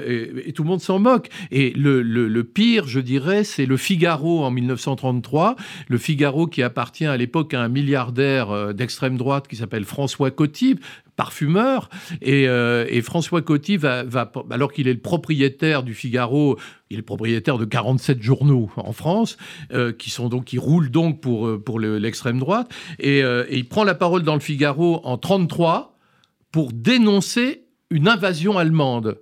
tout le monde s'en moque. Et le, pire, je dirais, c'est le Figaro en 1933. Le Figaro qui appartient à l'époque à un milliardaire euh, d'extrême droite qui s'appelle François Coty, parfumeur. Et, euh, François Coty va, alors qu'il est le propriétaire du Figaro, il est propriétaire de 47 journaux en France, euh, qui sont donc qui roulent donc pour euh, pour l'extrême droite. Et, et, il prend la parole dans le Figaro en 33 pour dénoncer une invasion allemande.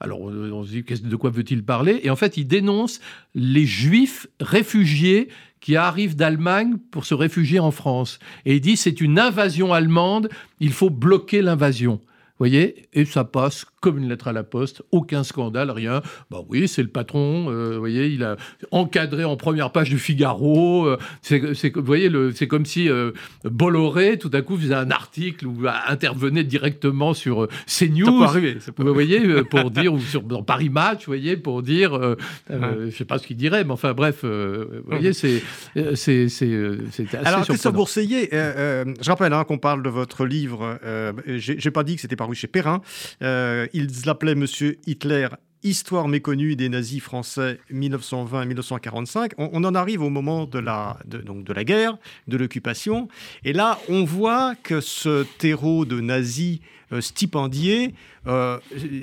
Alors on se dit de quoi veut-il parler? Et en fait, il dénonce les Juifs réfugiés qui arrive d'Allemagne pour se réfugier en France. Et il dit c'est une invasion allemande, il faut bloquer l'invasion voyez? Et ça passe comme une lettre à la poste, aucun scandale, rien. Bah oui, c'est le patron, euh, vous voyez, il a encadré en première page du Figaro. Euh, c'est, vous voyez, c'est comme si euh, Bolloré, tout à coup, faisait un article ou intervenait directement sur CNews. Pas arriver, Vous voyez, pour dire, ou sur, dans Paris Match, vous voyez, pour dire, je ne sais pas ce qu'il dirait, mais enfin bref, vous voyez, c'est, c'est, assez Alors, Christophe Bourseiller, je rappelle hein, qu'on parle de votre livre, j'ai pas dit que c'était paru chez Perrin. Ils l'appelaient Monsieur Hitler Histoire méconnue des nazis français 1920-1945. On, en arrive au moment de la, donc de la guerre, de l'occupation. Et là, on voit que ce terreau de nazis stipendiés euh,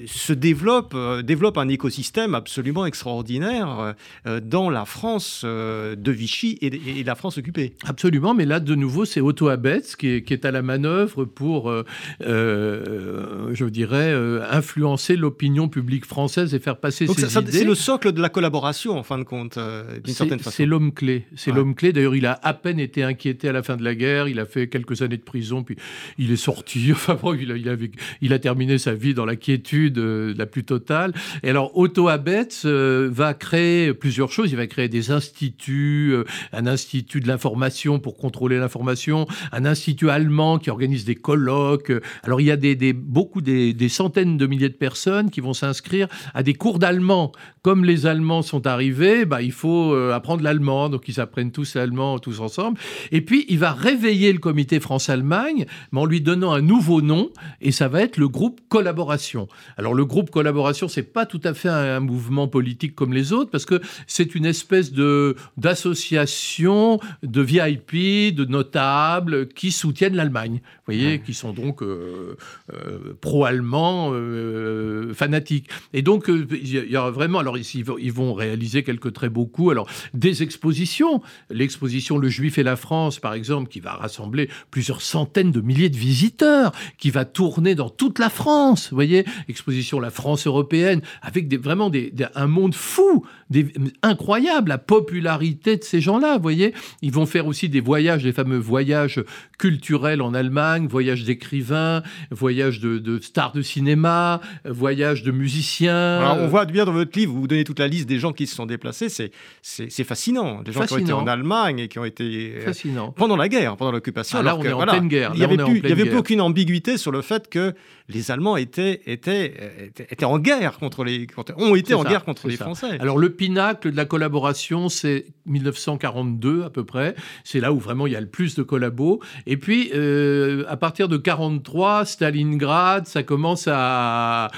se développe, euh, développe un écosystème absolument extraordinaire dans la France de Vichy et, la France occupée. Absolument, mais là, de nouveau, c'est Otto Abetz qui est, qui est, à la manœuvre pour, je dirais, influencer l'opinion publique française et faire passer ses idées. C'est le socle de la collaboration, en fin de compte, d'une certaine façon. C'est l'homme clé. C'est l'homme clé. D'ailleurs, il a à peine été inquiété à la fin de la guerre. Il a fait quelques années de prison, puis il est sorti. Enfin bon, il a, il a il a terminé sa vie dans la quiétude euh, la plus totale. Et alors, Otto Abetz euh, va créer plusieurs choses. Il va créer des instituts, euh, un institut de l'information pour contrôler l'information, un institut allemand qui organise des colloques. Alors, il y a des, beaucoup des, centaines de milliers de personnes qui vont s'inscrire à des cours d'allemand. Comme les Allemands sont arrivés, bah, il faut apprendre l'allemand. Donc, ils apprennent tous l'allemand, tous ensemble. Et puis, il va réveiller le comité France-Allemagne, mais en lui donnant un nouveau nom. Et ça va être le groupe collaboration. Alors le groupe collaboration, c'est pas tout à fait un, mouvement politique comme les autres parce que c'est une espèce de d'association de VIP, de notables qui soutiennent l'Allemagne. Vous voyez, qui sont donc euh, euh, pro-allemands euh, fanatiques. Et donc il y a vraiment, alors ici ils vont réaliser quelques très beaux coups. Alors des expositions, l'exposition Le Juif et la France par exemple, qui va rassembler plusieurs centaines de milliers de visiteurs, qui va tourner dans toute la France, vous voyez, exposition La France européenne, avec des, vraiment des, un monde fou, des, incroyable, la popularité de ces gens-là, vous voyez. Ils vont faire aussi des voyages, les fameux voyages culturels en Allemagne, voyages d'écrivains, voyages de, stars de cinéma, voyages de musiciens. on voit bien dans votre livre, vous donnez toute la liste des gens qui se sont déplacés, c'est, fascinant. Des gens qui ont été en Allemagne et qui ont été... Euh, fascinant. pendant la guerre, pendant l'occupation. Ah, là, on est en pleine guerre. Il n'y avait, plus, avait plus aucune ambiguïté sur le fait que les Allemands étaient, étaient, étaient, en guerre contre les, ont été en guerre contre les Français. Alors le pinacle de la collaboration, c'est 1942 à peu près. C'est là où vraiment il y a le plus de collabos. Et puis euh, à partir de 43, Stalingrad, ça commence à,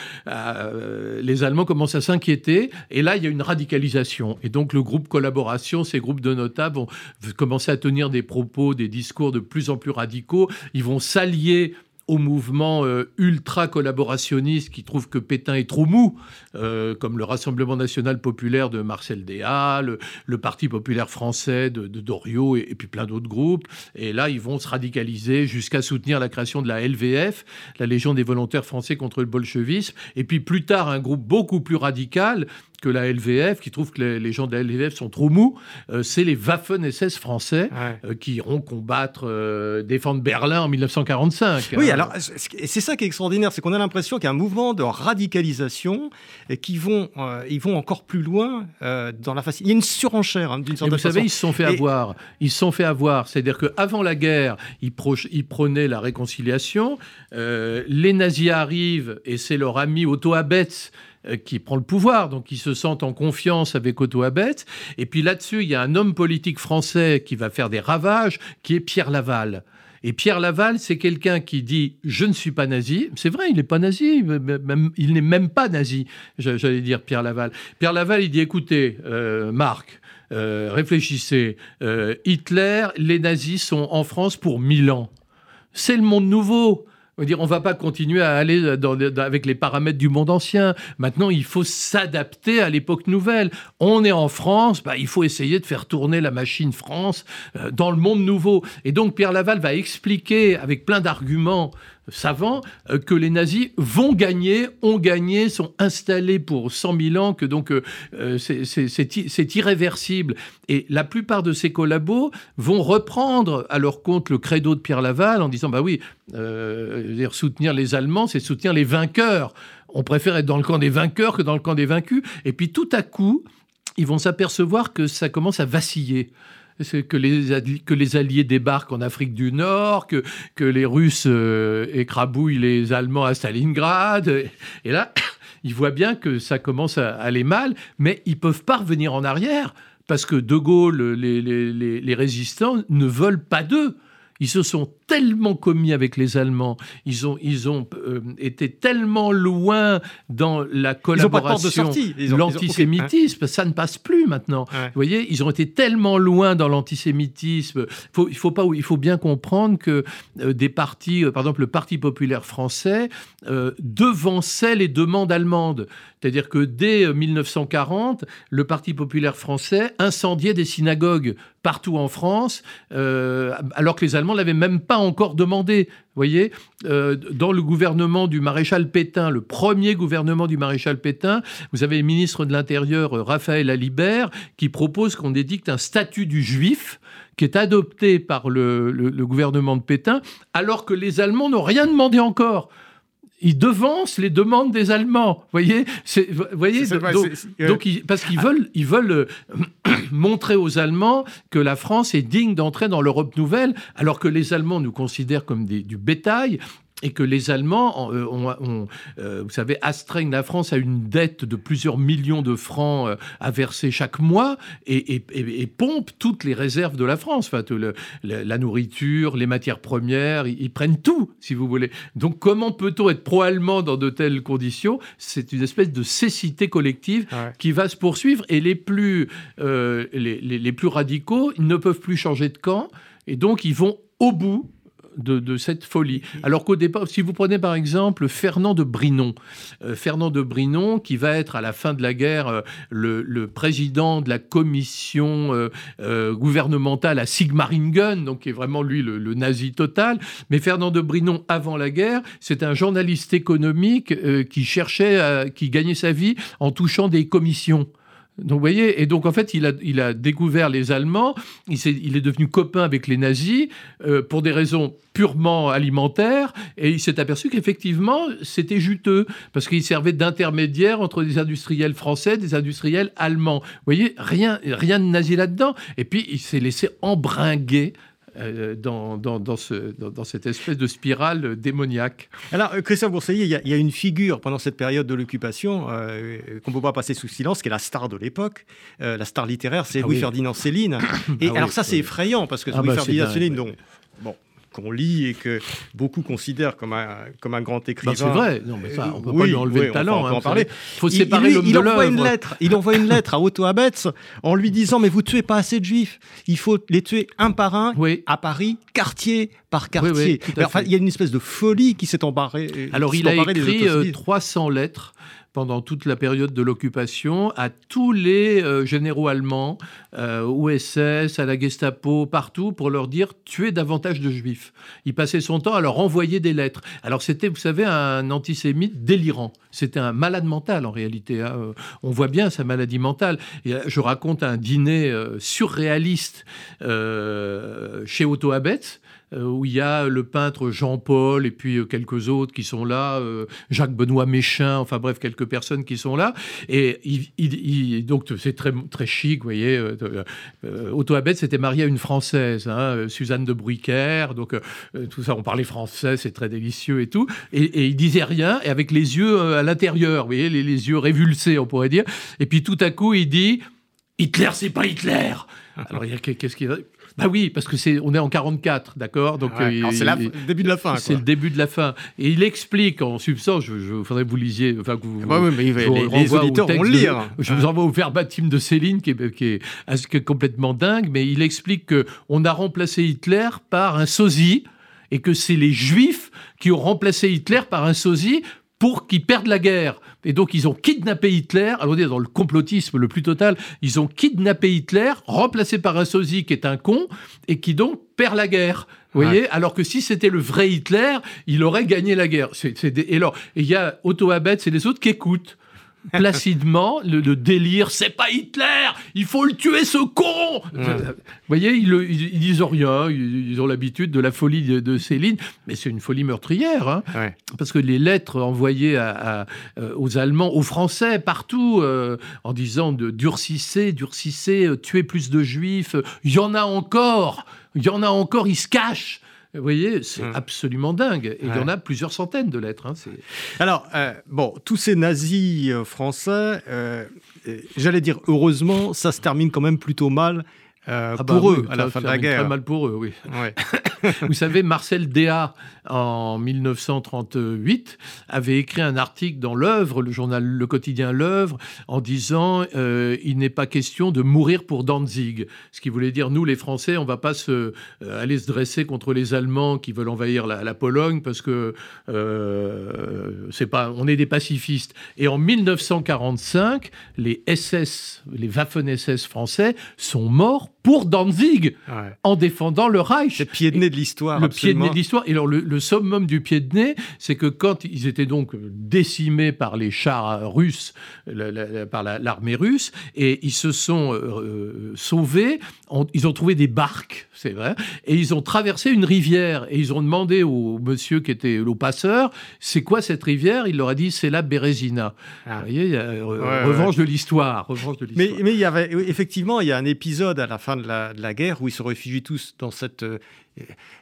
les Allemands commencent à s'inquiéter. Et là, il y a une radicalisation. Et donc le groupe collaboration, ces groupes de notables vont commencer à tenir des propos, des discours de plus en plus radicaux. Ils vont s'allier au mouvement euh, ultra collaborationniste qui trouve que Pétain est trop mou, euh, comme le Rassemblement national populaire de Marcel Déat, le, Parti populaire français de, Doriot et, puis plein d'autres groupes. Et là, ils vont se radicaliser jusqu'à soutenir la création de la LVF, la Légion des volontaires français contre le bolchevisme. Et puis plus tard, un groupe beaucoup plus radical que la LVF, qui trouve que les, gens de la LVF sont trop mous, euh, c'est les Waffen-SS français qui iront combattre, défendre Berlin en 1945. Oui, alors c'est ça qui est extraordinaire, c'est qu'on a l'impression qu'il y a un mouvement de radicalisation et qui vont, ils vont encore plus loin dans la facilité. Il y a une surenchère hein, d'une certaine façon. Vous savez, ils se sont fait avoir. Ils se sont fait avoir. C'est-à-dire qu'avant la guerre, ils, ils, prônaient la réconciliation. les nazis arrivent et c'est leur ami Otto Abetz euh, qui prend le pouvoir, donc ils se sentent en confiance avec Otto Abet. Et puis là-dessus, il y a un homme politique français qui va faire des ravages, qui est Pierre Laval. Et Pierre Laval, c'est quelqu'un qui dit je ne suis pas nazi. C'est vrai, il n'est pas nazi, il n'est même pas nazi. J'allais dire Pierre Laval. Pierre Laval, il dit écoutez, euh, Marc, euh, réfléchissez. Hitler, les nazis sont en France pour mille ans. C'est le monde nouveau. On ne va pas continuer à aller avec les paramètres du monde ancien. Maintenant, il faut s'adapter à l'époque nouvelle. On est en France, bah, il faut essayer de faire tourner la machine France euh, dans le monde nouveau. Et donc, Pierre Laval va expliquer avec plein d'arguments savants euh, que les nazis vont gagner, ont gagné, sont installés pour 100 000 ans, que donc euh, euh, c'est irréversible. Et la plupart de ces collabos vont reprendre à leur compte le credo de Pierre Laval en disant bah oui, soutenir les Allemands, c'est soutenir les vainqueurs. On préfère être dans le camp des vainqueurs que dans le camp des vaincus. Et puis tout à coup, ils vont s'apercevoir que ça commence à vaciller que les, que les Alliés débarquent en Afrique du Nord, que, que les Russes euh, écrabouillent les Allemands à Stalingrad. Et là, ils voient bien que ça commence à aller mal, mais ils peuvent pas revenir en arrière parce que De Gaulle, les, les, les résistants ne veulent pas d'eux. Ils se sont tellement commis avec les Allemands, ils ont, ils ont euh, été tellement loin dans la collaboration, l'antisémitisme, ça ne passe plus maintenant. Vous voyez, ils ont été tellement loin dans l'antisémitisme. il faut pas, il faut bien comprendre que euh, des partis, euh, par exemple le Parti populaire français, devançait les demandes allemandes. C'est-à-dire que dès 1940, le Parti populaire français incendiait des synagogues partout en France, alors que les Allemands l'avaient même pas encore demandé. Vous voyez, euh, dans le gouvernement du maréchal Pétain, le premier gouvernement du maréchal Pétain, vous avez le ministre de l'Intérieur, euh, Raphaël Alibert, qui propose qu'on édicte un statut du juif qui est adopté par le, gouvernement de Pétain, alors que les Allemands n'ont rien demandé encore ils devancent les demandes des Allemands. Vous voyez, voyez donc, parce qu'ils veulent, ils veulent euh, montrer aux Allemands que la France est digne d'entrer dans l'Europe nouvelle, alors que les Allemands nous considèrent comme du bétail et que les Allemands, euh, ont, euh, vous savez, astreignent la France à une dette de plusieurs millions de francs euh, à verser chaque mois et, pompent toutes les réserves de la France, enfin, la nourriture, les matières premières, ils, prennent tout, si vous voulez. Donc comment peut-on être pro-allemand dans de telles conditions? C'est une espèce de cécité collective qui va se poursuivre et les plus, les, les plus radicaux, ils ne peuvent plus changer de camp et donc ils vont au bout de, cette folie. Alors qu'au départ, si vous prenez par exemple Fernand de Brinon, euh, Fernand de Brinon, qui va être à la fin de la guerre euh, le, président de la commission euh, gouvernementale à Sigmaringen, donc qui est vraiment lui le, le, nazi total. Mais Fernand de Brinon, avant la guerre, c'est un journaliste économique qui cherchait, qui gagnait sa vie en touchant des commissions. Donc, vous voyez, et donc en fait, il a, il a découvert les Allemands, il, est, il est devenu copain avec les nazis euh, pour des raisons purement alimentaires, et il s'est aperçu qu'effectivement, c'était juteux, parce qu'il servait d'intermédiaire entre des industriels français, des industriels allemands. Vous voyez, rien, rien de nazi là-dedans. Et puis, il s'est laissé embringuer euh, dans, dans, ce, dans, cette espèce de spirale démoniaque. Alors, euh, Christian Bourseillet, il y, a, une figure pendant cette période de l'occupation euh, qu'on ne peut pas passer sous silence, qui est la star de l'époque, la star littéraire, c'est ah Louis-Ferdinand Céline. Et ah alors ça, c'est effrayant, parce que ah Louis-Ferdinand bah, Céline, bon, qu'on lit et que beaucoup considèrent comme un, comme un grand écrivain. c'est vrai, non, mais ça, on ne peut pas lui enlever le talent. Hein, en parler. Il de l'œuvre. Une lettre, il envoie une lettre à Otto Abetz en lui disant Mais vous tuez pas assez de juifs, il faut les tuer un par un à Paris, quartier par quartier. enfin, il y a une espèce de folie qui s'est embarrée. Alors, il a écrit 300 euh, lettres pendant toute la période de l'occupation à tous les euh, généraux allemands, euh, au SS, à la Gestapo, partout, pour leur dire tuez davantage de juifs. Il passait son temps à leur envoyer des lettres. Alors c'était, vous savez, un antisémite délirant. C'était un malade mental en réalité. Hein. Euh, on voit bien sa maladie mentale. Et je raconte un dîner surréaliste chez Otto Abetz où il y a le peintre Jean-Paul et puis quelques autres qui sont là, Jacques-Benoît Méchin, enfin bref, quelques personnes qui sont là. Et il, donc c'est très, très chic, vous voyez. Otto Abed s'était marié à une Française, hein, Suzanne de Bruycker, donc tout ça, on parlait français, c'est très délicieux et tout. Et, il disait rien, et avec les yeux à l'intérieur, vous voyez, les, les yeux révulsés, on pourrait dire. Et puis tout à coup, il dit Hitler, c'est pas Hitler. Alors, qu'est-ce qu'il bah oui, parce que c'est, on est en 44, d'accord Donc euh, c'est le début de la fin. C'est le début de la fin. Et il explique en substance, je, je faudrait que vous lisiez, enfin que vous. Bah oui, mais les, auditeurs vont lire. je vous envoie au verbatim de Céline qui est, qui, est, complètement dingue, mais il explique que on a remplacé Hitler par un sosie et que c'est les Juifs qui ont remplacé Hitler par un sosie pour qu'ils perdent la guerre. Et donc, ils ont kidnappé Hitler. Alors, on est dans le complotisme le plus total. Ils ont kidnappé Hitler, remplacé par un sosie qui est un con, et qui donc perd la guerre. Vous voyez Alors que si c'était le vrai Hitler, il aurait gagné la guerre. Et alors, il y a Otto Abetz et les autres qui écoutent placidement le, délire c'est pas Hitler il faut le tuer ce con vous voyez ils, disent rien ils, ont l'habitude de la folie de, Céline mais c'est une folie meurtrière hein. parce que les lettres envoyées à, euh, aux Allemands aux Français partout euh, en disant de durcissez durcissez euh, tuez plus de juifs il y en a encore il y en a encore ils se cachent vous voyez, c'est hum. absolument dingue. Et il y en a plusieurs centaines de lettres. Hein, Alors, euh, bon, tous ces nazis euh, français, euh, j'allais dire heureusement, ça se termine quand même plutôt mal ah bah pour eux, à la fin de la guerre. Très mal pour eux, oui. Vous savez, Marcel Déat, en 1938, avait écrit un article dans l'œuvre, le journal Le Quotidien L'œuvre, en disant euh, il n'est pas question de mourir pour Danzig. Ce qui voulait dire nous, les Français, on va pas se, euh, aller se dresser contre les Allemands qui veulent envahir la, Pologne parce que c'est pas, on est des pacifistes. Et en 1945, les SS, les Waffen-SS français sont morts pour Danzig en défendant le Reich. Le pied de nez de l'histoire. Le pied de nez de l'histoire. Et alors, le, summum du pied de nez, c'est que quand ils étaient donc décimés par les chars russes, par l'armée russe, et ils se sont euh, sauvés, ils ont trouvé des barques, c'est vrai, et ils ont traversé une rivière. Et ils ont demandé au monsieur qui était le passeur, c'est quoi cette rivière? Il leur a dit, c'est la Bérésina. Ah. Vous voyez, il y a, euh, revanche, de l'histoire, Mais, mais il y avait, effectivement, il y a un épisode à la fin de la, guerre où ils se réfugient tous dans cet euh,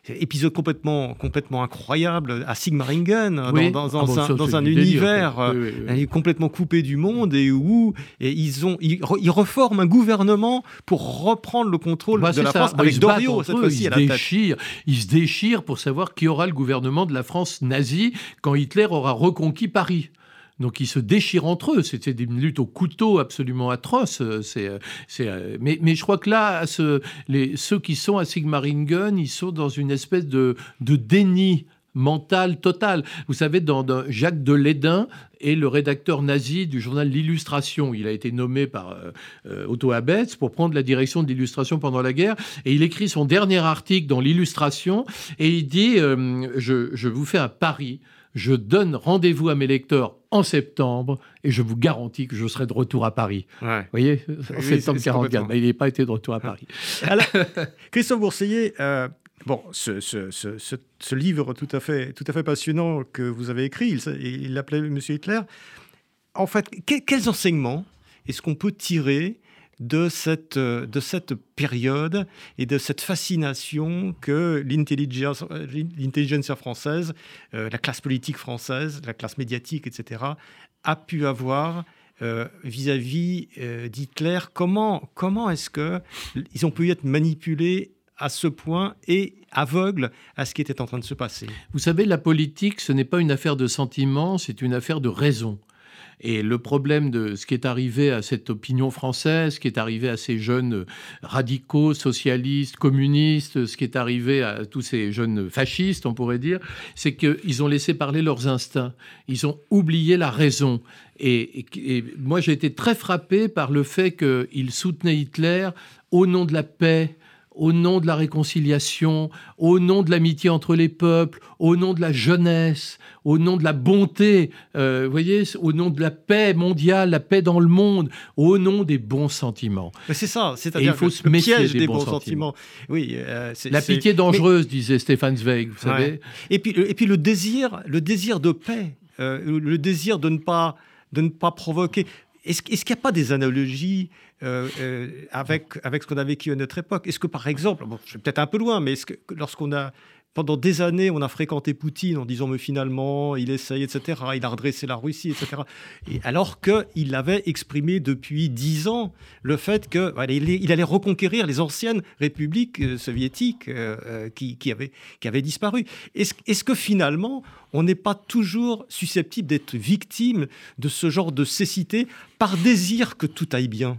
épisode complètement, complètement incroyable à Sigmaringen, dans, dans, ah un, un univers euh, complètement coupé du monde et où et ils, ont, ils, reforment un gouvernement pour reprendre le contrôle bah, de la France avec Doriot cette fois-ci à la tête. Ils se déchirent pour savoir qui aura le gouvernement de la France nazie quand Hitler aura reconquis Paris. Donc ils se déchirent entre eux. C'était des luttes au couteau absolument atroces. C'est, c'est, mais, mais, je crois que là, ceux qui sont à Sigmaringen, ils sont dans une espèce de, de déni mental total. Vous savez, dans, Jacques de est le rédacteur nazi du journal L'Illustration. Il a été nommé par euh, euh, Otto Abetz pour prendre la direction de l'illustration pendant la guerre. Et il écrit son dernier article dans L'Illustration et il dit euh, je vous fais un pari je donne rendez-vous à mes lecteurs en septembre et je vous garantis que je serai de retour à Paris. Vous voyez, en septembre 44, mais il n'est pas été de retour à Paris. Alors, Christophe Bourseiller, euh, bon, ce, livre tout à, fait, tout à fait passionnant que vous avez écrit, il l'appelait Monsieur Hitler. En fait, quels enseignements est-ce qu'on peut tirer de cette, de cette période et de cette fascination que l'intelligence française, euh, la classe politique française, la classe médiatique, etc., a pu avoir euh, vis-à-vis euh, d'Hitler. Comment, comment est-ce qu'ils ont pu être manipulés à ce point et aveugles à ce qui était en train de se passer? Vous savez, la politique, ce n'est pas une affaire de sentiments, c'est une affaire de raison. Et le problème de ce qui est arrivé à cette opinion française, ce qui est arrivé à ces jeunes radicaux, socialistes, communistes, ce qui est arrivé à tous ces jeunes fascistes, on pourrait dire, c'est qu'ils ont laissé parler leurs instincts. Ils ont oublié la raison. Et, moi, j'ai été très frappé par le fait qu'ils soutenaient Hitler au nom de la paix, au nom de la réconciliation, au nom de l'amitié entre les peuples, au nom de la jeunesse, au nom de la bonté, euh, vous voyez, au nom de la paix mondiale, la paix dans le monde, au nom des bons sentiments. C'est ça, c'est-à-dire il faut se méfier des, bons, sentiments. Oui, euh, la pitié dangereuse, disait Stéphane Zweig, vous savez. Et puis, et puis le désir, le désir de paix, euh, le désir de ne pas, de ne pas provoquer. Est-ce qu'il n'y a pas des analogies euh, euh, avec, avec ce qu'on a vécu à notre époque? Est-ce que, par exemple, bon, je suis peut-être un peu loin, mais est-ce que lorsqu'on a pendant des années, on a fréquenté Poutine en disant mais finalement, il essaye, etc. Il a redressé la Russie, etc. Et alors qu'il avait exprimé depuis dix ans le fait qu'il allait reconquérir les anciennes républiques euh, soviétiques euh, euh, qui, avaient, disparu. Est-ce est que finalement, on n'est pas toujours susceptible d'être victime de ce genre de cécité par désir que tout aille bien?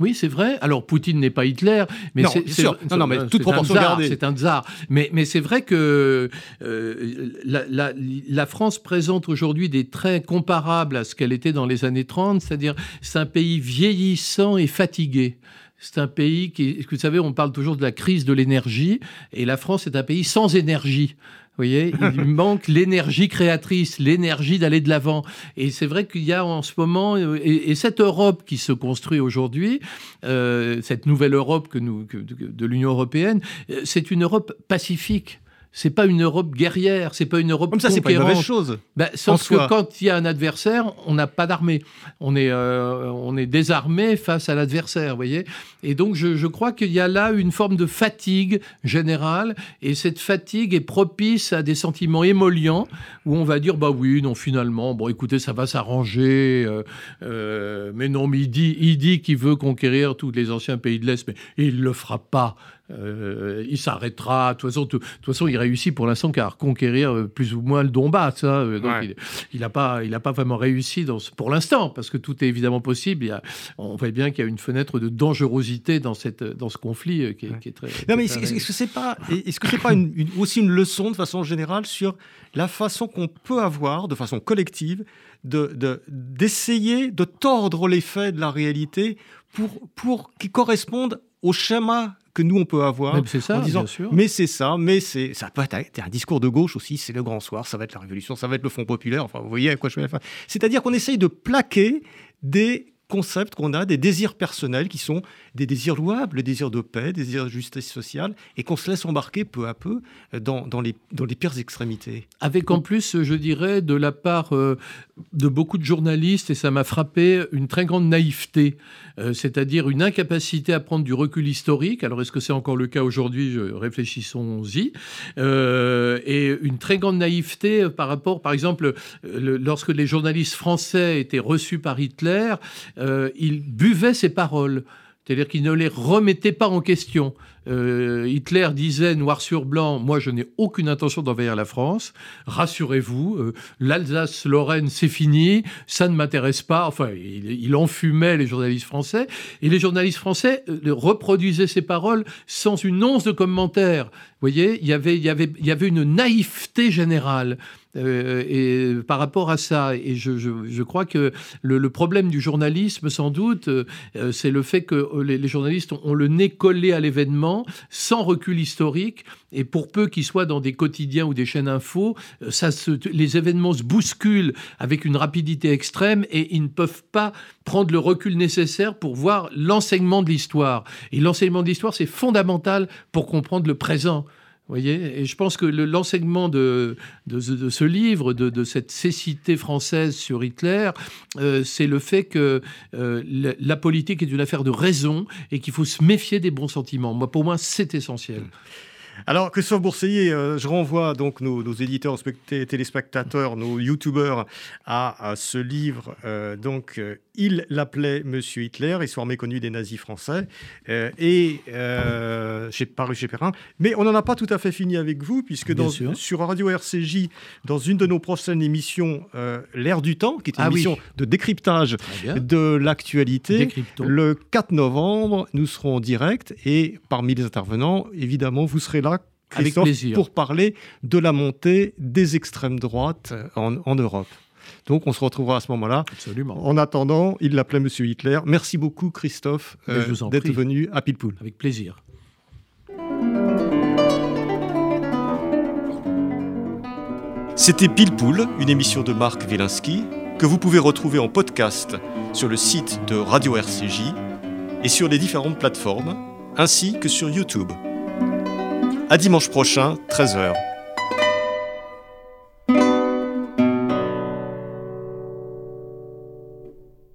Oui, c'est vrai. Alors, Poutine n'est pas Hitler, mais c'est non, non, mais toute proportion gardée. C'est un tsar. Mais, mais c'est vrai que euh, la, la, France présente aujourd'hui des traits comparables à ce qu'elle était dans les années 30, c'est-à-dire c'est un pays vieillissant et fatigué. C'est un pays qui, vous savez, on parle toujours de la crise de l'énergie, et la France est un pays sans énergie voyez, il manque l'énergie créatrice, l'énergie d'aller de l'avant. Et c'est vrai qu'il y a en ce moment, euh, et, cette Europe qui se construit aujourd'hui, euh, cette nouvelle Europe que nous, de l'Union européenne, euh, c'est une Europe pacifique c'est pas une Europe guerrière, c'est pas une Europe Comme ça, c'est pas une mauvaise chose. Ben, sauf que quand il y a un adversaire, on n'a pas d'armée. On est, euh, on est désarmé face à l'adversaire, vous voyez. Et donc, je, je crois qu'il y a là une forme de fatigue générale, et cette fatigue est propice à des sentiments émollients, où on va dire, bah oui, non, finalement, bon, écoutez, ça va s'arranger, euh, euh, mais non, mais il dit, il dit qu'il veut conquérir tous les anciens pays de l'Est, mais il le fera pas. Euh, il s'arrêtera. De toute façon, de toute façon, il réussit pour l'instant qu'à reconquérir euh, plus ou moins le Donbass. Hein. Euh, il n'a pas, il pas vraiment réussi dans pour l'instant, parce que tout est évidemment possible. Il on voit bien qu'il y a une fenêtre de dangerosité dans, cette, dans ce conflit qui est, très. Non, mais est-ce que c'est pas, est-ce que c'est pas une, aussi une leçon de façon générale sur la façon qu'on peut avoir, de façon collective, de, d'essayer de, tordre les faits de la réalité pour, pour qu'ils correspondent au schéma que nous on peut avoir en disant mais c'est ça mais c'est ça peut être un discours de gauche aussi c'est le grand soir ça va être la révolution ça va être le Front populaire enfin vous voyez à quoi je fais c'est-à-dire qu'on essaye de plaquer des concepts qu'on a, des désirs personnels qui sont des désirs louables, des désirs de paix, des désirs de justice sociale, et qu'on se laisse embarquer peu à peu dans, dans, les, dans les pires extrémités. Avec en plus, je dirais, de la part euh, de beaucoup de journalistes, et ça m'a frappé, une très grande naïveté, euh, c'est-à-dire une incapacité à prendre du recul historique. Alors est-ce que c'est encore le cas aujourd'hui? Réfléchissons-y. Euh, et une très grande naïveté par rapport, par exemple, lorsque les journalistes français étaient reçus par Hitler, euh, il buvait ses paroles. C'est-à-dire qu'il ne les remettait pas en question. Euh, Hitler disait noir sur blanc, moi je n'ai aucune intention d'envahir la France, rassurez-vous, euh, l'Alsace-Lorraine c'est fini, ça ne m'intéresse pas, enfin il, enfumait les journalistes français, et les journalistes français reproduisaient ces paroles sans une once de commentaire. Vous voyez, il y avait, une naïveté générale. Euh, et par rapport à ça, et je, crois que le, problème du journalisme, sans doute, euh, c'est le fait que les, journalistes ont, le nez collé à l'événement, sans recul historique, et pour peu qu'ils soient dans des quotidiens ou des chaînes info, euh, ça se, les événements se bousculent avec une rapidité extrême, et ils ne peuvent pas prendre le recul nécessaire pour voir l'enseignement de l'histoire. Et l'enseignement de l'histoire, c'est fondamental pour comprendre le présent voyez Et je pense que l'enseignement de, ce livre, de, cette cécité française sur Hitler, euh, c'est le fait que euh, la, politique est une affaire de raison et qu'il faut se méfier des bons sentiments. Moi, pour moi, c'est essentiel. Alors, Christophe Bourseiller, euh, je renvoie donc nos, éditeurs, téléspectateurs, nos youtubeurs à, ce livre. Euh, donc, euh, il l'appelait Monsieur Hitler, histoire méconnue des nazis français, et j'ai paru chez Perrin. Mais on n'en a pas tout à fait fini avec vous, puisque dans, sur Radio RCJ, dans une de nos prochaines émissions, L'ère du temps, qui est une ah émission de décryptage de l'actualité, le 4 novembre, nous serons en direct, et parmi les intervenants, évidemment, vous serez là Christophe, pour parler de la montée des extrêmes droites euh, en, Europe. Donc on se retrouvera à ce moment-là. Absolument. En attendant, il l'appelait Monsieur Hitler. Merci beaucoup Christophe eh ben, euh, d'être venu à Pilpoul. Avec plaisir. C'était Pilpoul, une émission de Marc Wielinski que vous pouvez retrouver en podcast sur le site de Radio RCJ et sur les différentes plateformes, ainsi que sur YouTube. À dimanche prochain, 13h.